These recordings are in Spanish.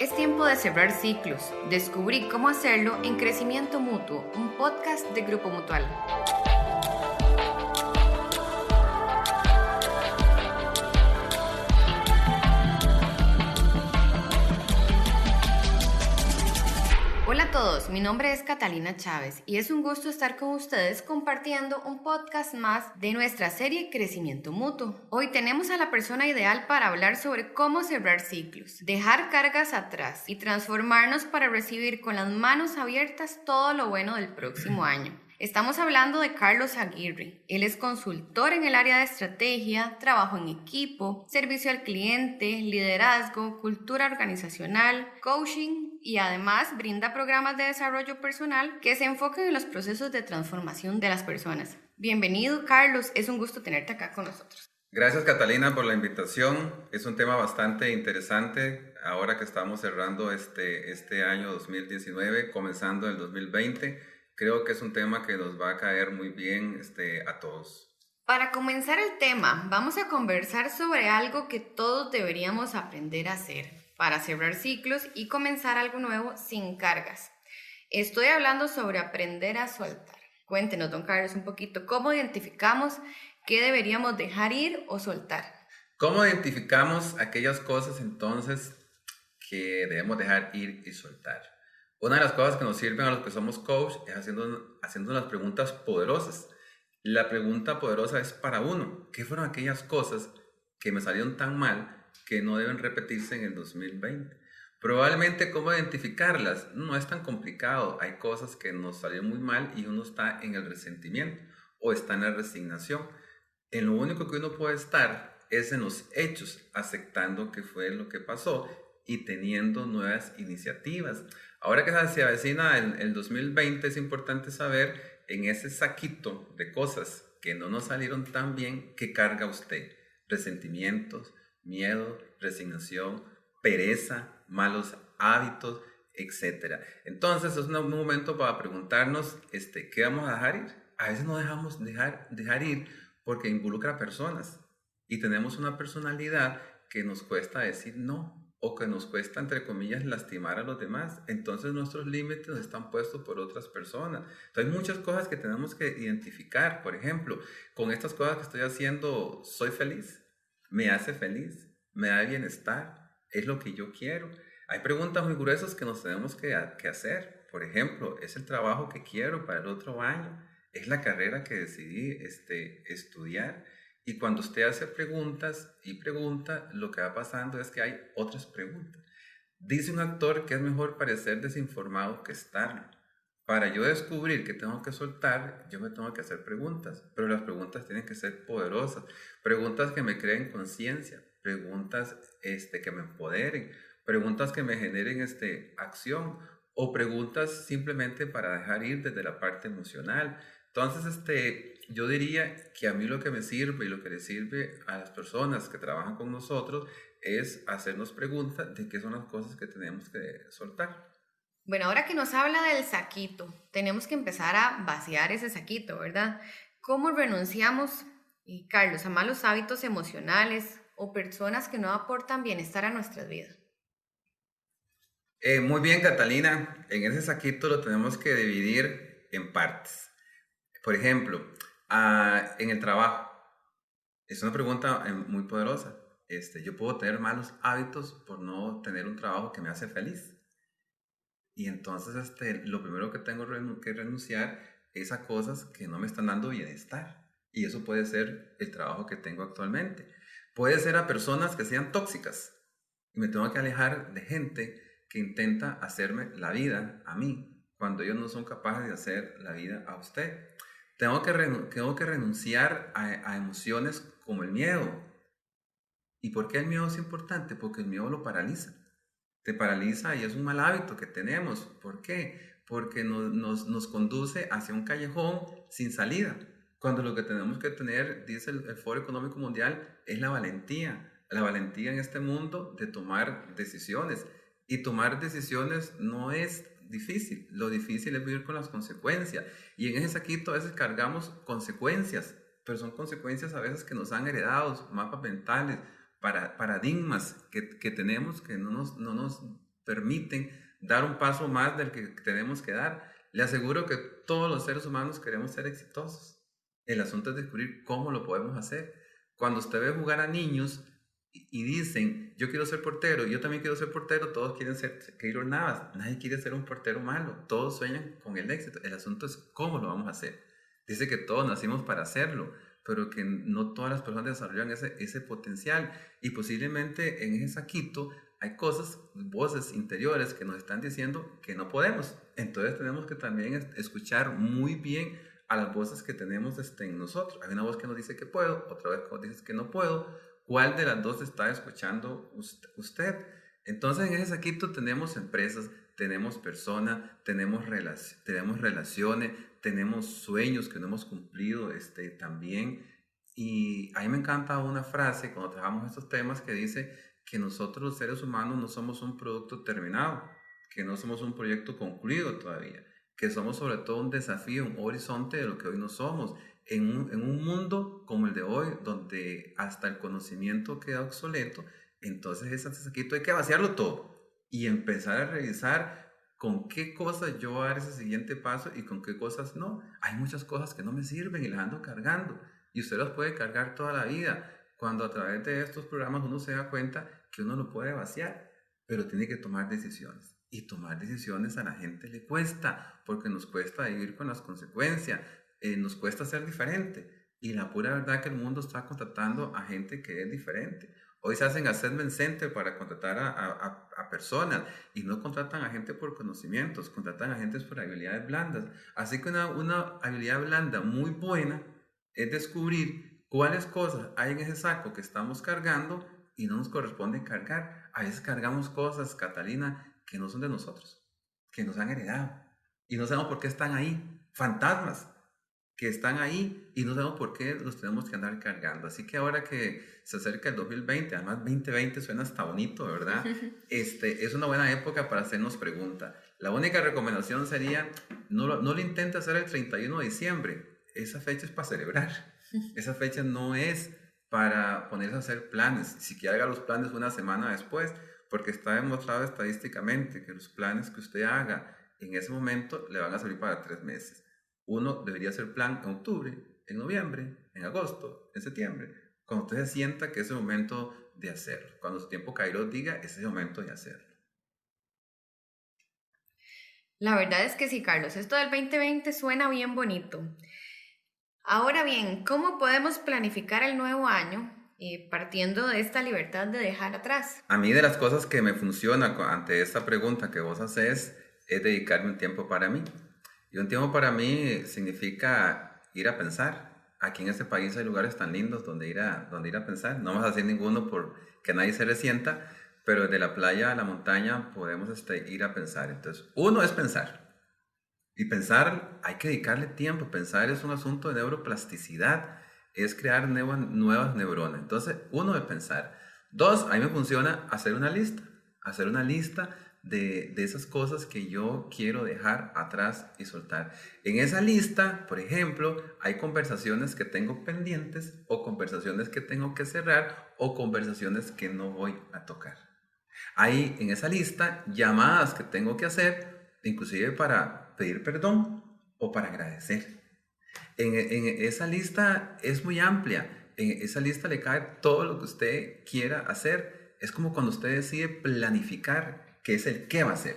Es tiempo de cerrar ciclos. Descubrí cómo hacerlo en Crecimiento Mutuo, un podcast de Grupo Mutual. Todos, mi nombre es Catalina Chávez y es un gusto estar con ustedes compartiendo un podcast más de nuestra serie Crecimiento Mutuo. Hoy tenemos a la persona ideal para hablar sobre cómo cerrar ciclos, dejar cargas atrás y transformarnos para recibir con las manos abiertas todo lo bueno del próximo año. Estamos hablando de Carlos Aguirre. Él es consultor en el área de estrategia, trabajo en equipo, servicio al cliente, liderazgo, cultura organizacional, coaching y además brinda programas de desarrollo personal que se enfocan en los procesos de transformación de las personas. Bienvenido, Carlos. Es un gusto tenerte acá con nosotros. Gracias, Catalina, por la invitación. Es un tema bastante interesante ahora que estamos cerrando este, este año 2019, comenzando el 2020 creo que es un tema que nos va a caer muy bien este, a todos. Para comenzar el tema, vamos a conversar sobre algo que todos deberíamos aprender a hacer para cerrar ciclos y comenzar algo nuevo sin cargas. Estoy hablando sobre aprender a soltar. Cuéntenos, don Carlos, un poquito, ¿cómo identificamos qué deberíamos dejar ir o soltar? ¿Cómo identificamos aquellas cosas entonces que debemos dejar ir y soltar? Una de las cosas que nos sirven a los que somos coach es haciendo, haciendo unas preguntas poderosas. La pregunta poderosa es para uno. ¿Qué fueron aquellas cosas que me salieron tan mal que no deben repetirse en el 2020? Probablemente cómo identificarlas no es tan complicado. Hay cosas que nos salieron muy mal y uno está en el resentimiento o está en la resignación. En lo único que uno puede estar es en los hechos, aceptando que fue lo que pasó y teniendo nuevas iniciativas. Ahora que se avecina el, el 2020 es importante saber en ese saquito de cosas que no nos salieron tan bien, ¿qué carga usted? Resentimientos, miedo, resignación, pereza, malos hábitos, etc. Entonces es un momento para preguntarnos este, qué vamos a dejar ir. A veces no dejamos dejar, dejar ir porque involucra personas y tenemos una personalidad que nos cuesta decir no o que nos cuesta, entre comillas, lastimar a los demás. Entonces nuestros límites están puestos por otras personas. Entonces hay muchas cosas que tenemos que identificar. Por ejemplo, con estas cosas que estoy haciendo, ¿soy feliz? ¿Me hace feliz? ¿Me da bienestar? ¿Es lo que yo quiero? Hay preguntas muy gruesas que nos tenemos que, que hacer. Por ejemplo, ¿es el trabajo que quiero para el otro año? ¿Es la carrera que decidí este, estudiar? Y cuando usted hace preguntas y pregunta, lo que va pasando es que hay otras preguntas. Dice un actor que es mejor parecer desinformado que estarlo. Para yo descubrir que tengo que soltar, yo me tengo que hacer preguntas, pero las preguntas tienen que ser poderosas, preguntas que me creen conciencia, preguntas este, que me empoderen, preguntas que me generen este, acción o preguntas simplemente para dejar ir desde la parte emocional. Entonces, este, yo diría que a mí lo que me sirve y lo que le sirve a las personas que trabajan con nosotros es hacernos preguntas de qué son las cosas que tenemos que soltar. Bueno, ahora que nos habla del saquito, tenemos que empezar a vaciar ese saquito, ¿verdad? ¿Cómo renunciamos, y Carlos, a malos hábitos emocionales o personas que no aportan bienestar a nuestras vidas? Eh, muy bien, Catalina. En ese saquito lo tenemos que dividir en partes. Por ejemplo, en el trabajo. Es una pregunta eh, muy poderosa. Este, yo puedo tener malos hábitos por no tener un trabajo que me hace feliz. Y entonces este, lo primero que tengo que renunciar es a cosas que no me están dando bienestar. Y eso puede ser el trabajo que tengo actualmente. Puede ser a personas que sean tóxicas. Y me tengo que alejar de gente que intenta hacerme la vida a mí, cuando ellos no son capaces de hacer la vida a usted. Tengo que, tengo que renunciar a, emociones como el miedo. ¿Y por qué el miedo es importante? Porque el miedo lo paraliza. Te paraliza y es un mal hábito que tenemos. ¿Por qué? Porque nos, nos, nos conduce hacia un callejón sin salida. Cuando lo que tenemos que tener, dice el, el Foro Económico Mundial, es la valentía. La valentía en este mundo de tomar decisiones. Y tomar decisiones no es difícil. Lo difícil es vivir con las consecuencias. Y en ese saquito a veces cargamos consecuencias, pero son consecuencias a veces que nos han heredado, mapas mentales, para, paradigmas que, tenemos que no nos, no nos permiten dar un paso más del que tenemos que dar. Le aseguro que todos los seres humanos queremos ser exitosos. El asunto es descubrir cómo lo podemos hacer. Cuando usted ve jugar a niños y dicen, yo quiero ser portero, yo también quiero ser portero, todos quieren ser Keylor Navas, nadie quiere ser un portero malo, todos sueñan con el éxito. El asunto es cómo lo vamos a hacer. Dice que todos nacimos para hacerlo, pero que no todas las personas desarrollan ese, ese potencial y posiblemente en ese saquito hay cosas, voces interiores que nos están diciendo que no podemos. Entonces tenemos que también escuchar muy bien a las voces que tenemos este, en nosotros. Hay una voz que nos dice que puedo, otra vez que nos dice que no puedo. ¿Cuál de las dos está escuchando usted? Entonces en ese saquito tenemos empresas, tenemos personas, tenemos, tenemos relaciones, tenemos sueños que no hemos cumplido este, también. Y a mí me encanta una frase cuando trabajamos estos temas que dice que nosotros los seres humanos no somos un producto terminado, que no somos un proyecto concluido todavía, que somos sobre todo un desafío, un horizonte de lo que hoy no somos, en un, en un mundo como el de hoy, donde hasta el conocimiento queda obsoleto, entonces ese saquito hay que vaciarlo todo y empezar a revisar con qué cosas yo voy dar ese siguiente paso y con qué cosas no. Hay muchas cosas que no me sirven y las ando cargando y usted las puede cargar toda la vida. Cuando a través de estos programas uno se da cuenta que uno lo puede vaciar, pero tiene que tomar decisiones. Y tomar decisiones a la gente le cuesta, porque nos cuesta vivir con las consecuencias, eh, nos cuesta ser diferente. Y la pura verdad que el mundo está contratando a gente que es diferente. Hoy se hacen assessment center para contratar a, personas y no contratan a gente por conocimientos, contratan a gente por habilidades blandas. Así que una, una habilidad blanda muy buena es descubrir cuáles cosas hay en ese saco que estamos cargando y no nos corresponde cargar. A veces cargamos cosas, Catalina, que no son de nosotros, que nos han heredado. Y no sabemos por qué están ahí. Fantasmas que están ahí y no sabemos por qué los tenemos que andar cargando. Así que ahora que se acerca el 2020, además 2020 suena hasta bonito, ¿verdad? Este, es una buena época para hacernos preguntas. La única recomendación sería, no lo, no lo intente hacer el 31 de diciembre. Esa fecha es para celebrar. Esa fecha no es para ponerse a hacer planes. Si quiere haga los planes una semana después, porque está demostrado estadísticamente que los planes que usted haga en ese momento le van a servir para tres meses. Uno debería hacer plan en octubre, en noviembre, en agosto, en septiembre, cuando usted se sienta que es el momento de hacerlo. Cuando su tiempo caído diga, es el momento de hacerlo. La verdad es que sí, Carlos, esto del 2020 suena bien bonito. Ahora bien, ¿cómo podemos planificar el nuevo año partiendo de esta libertad de dejar atrás? A mí de las cosas que me funciona ante esta pregunta que vos haces es dedicarme un tiempo para mí. Y un tiempo para mí significa ir a pensar. Aquí en este país hay lugares tan lindos donde ir a, donde ir a pensar. No vamos a hacer ninguno por que nadie se resienta, pero de la playa a la montaña podemos este, ir a pensar. Entonces, uno es pensar. Y pensar, hay que dedicarle tiempo. Pensar es un asunto de neuroplasticidad es crear nuevas, nuevas neuronas. Entonces, uno es pensar. Dos, a mí me funciona hacer una lista. Hacer una lista de, esas cosas que yo quiero dejar atrás y soltar. En esa lista, por ejemplo, hay conversaciones que tengo pendientes o conversaciones que tengo que cerrar o conversaciones que no voy a tocar. Hay en esa lista llamadas que tengo que hacer, inclusive para pedir perdón o para agradecer. En, esa lista es muy amplia. En esa lista le cae todo lo que usted quiera hacer. Es como cuando usted decide planificar, que es el qué va a hacer.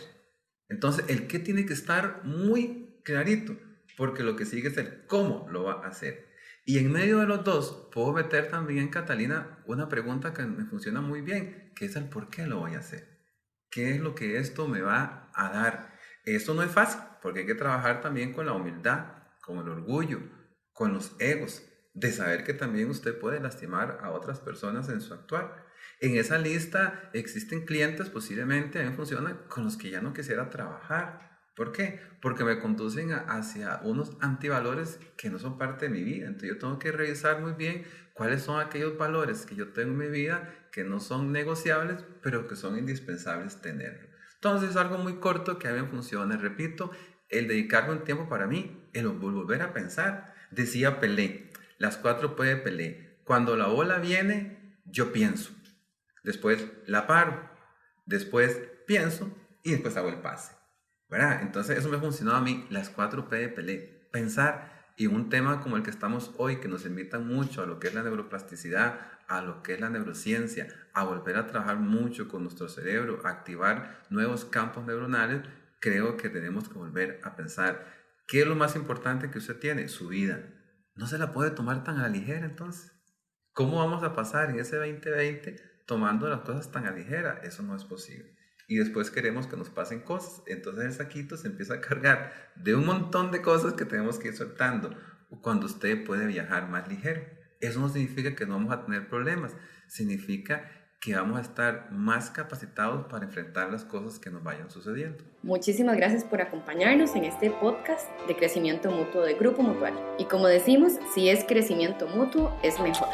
Entonces, el qué tiene que estar muy clarito, porque lo que sigue es el cómo lo va a hacer. Y en medio de los dos, puedo meter también, Catalina, una pregunta que me funciona muy bien, que es el por qué lo voy a hacer. ¿Qué es lo que esto me va a dar? Esto no es fácil, porque hay que trabajar también con la humildad con el orgullo, con los egos, de saber que también usted puede lastimar a otras personas en su actuar. En esa lista existen clientes posiblemente, a mí funciona, con los que ya no quisiera trabajar. ¿Por qué? Porque me conducen hacia unos antivalores que no son parte de mi vida. Entonces yo tengo que revisar muy bien cuáles son aquellos valores que yo tengo en mi vida que no son negociables, pero que son indispensables tenerlo. Entonces es algo muy corto que a mí funciona. Repito, el dedicarme un tiempo para mí, el volver a pensar. Decía Pelé, las cuatro puede Pelé. Cuando la ola viene, yo pienso. Después la paro. Después pienso y después hago el pase. ¿Verdad? Entonces eso me ha funcionado a mí, las 4 P de Pelé. Pensar y un tema como el que estamos hoy, que nos invitan mucho a lo que es la neuroplasticidad, a lo que es la neurociencia, a volver a trabajar mucho con nuestro cerebro, a activar nuevos campos neuronales, creo que tenemos que volver a pensar qué es lo más importante que usted tiene, su vida. No se la puede tomar tan a la ligera entonces. ¿Cómo vamos a pasar en ese 2020 tomando las cosas tan a ligera? Eso no es posible. Y después queremos que nos pasen cosas. Entonces el saquito se empieza a cargar de un montón de cosas que tenemos que ir soltando cuando usted puede viajar más ligero. Eso no significa que no vamos a tener problemas, significa que vamos a estar más capacitados para enfrentar las cosas que nos vayan sucediendo. Muchísimas gracias por acompañarnos en este podcast de crecimiento mutuo de Grupo Mutual. Y como decimos, si es crecimiento mutuo, es mejor.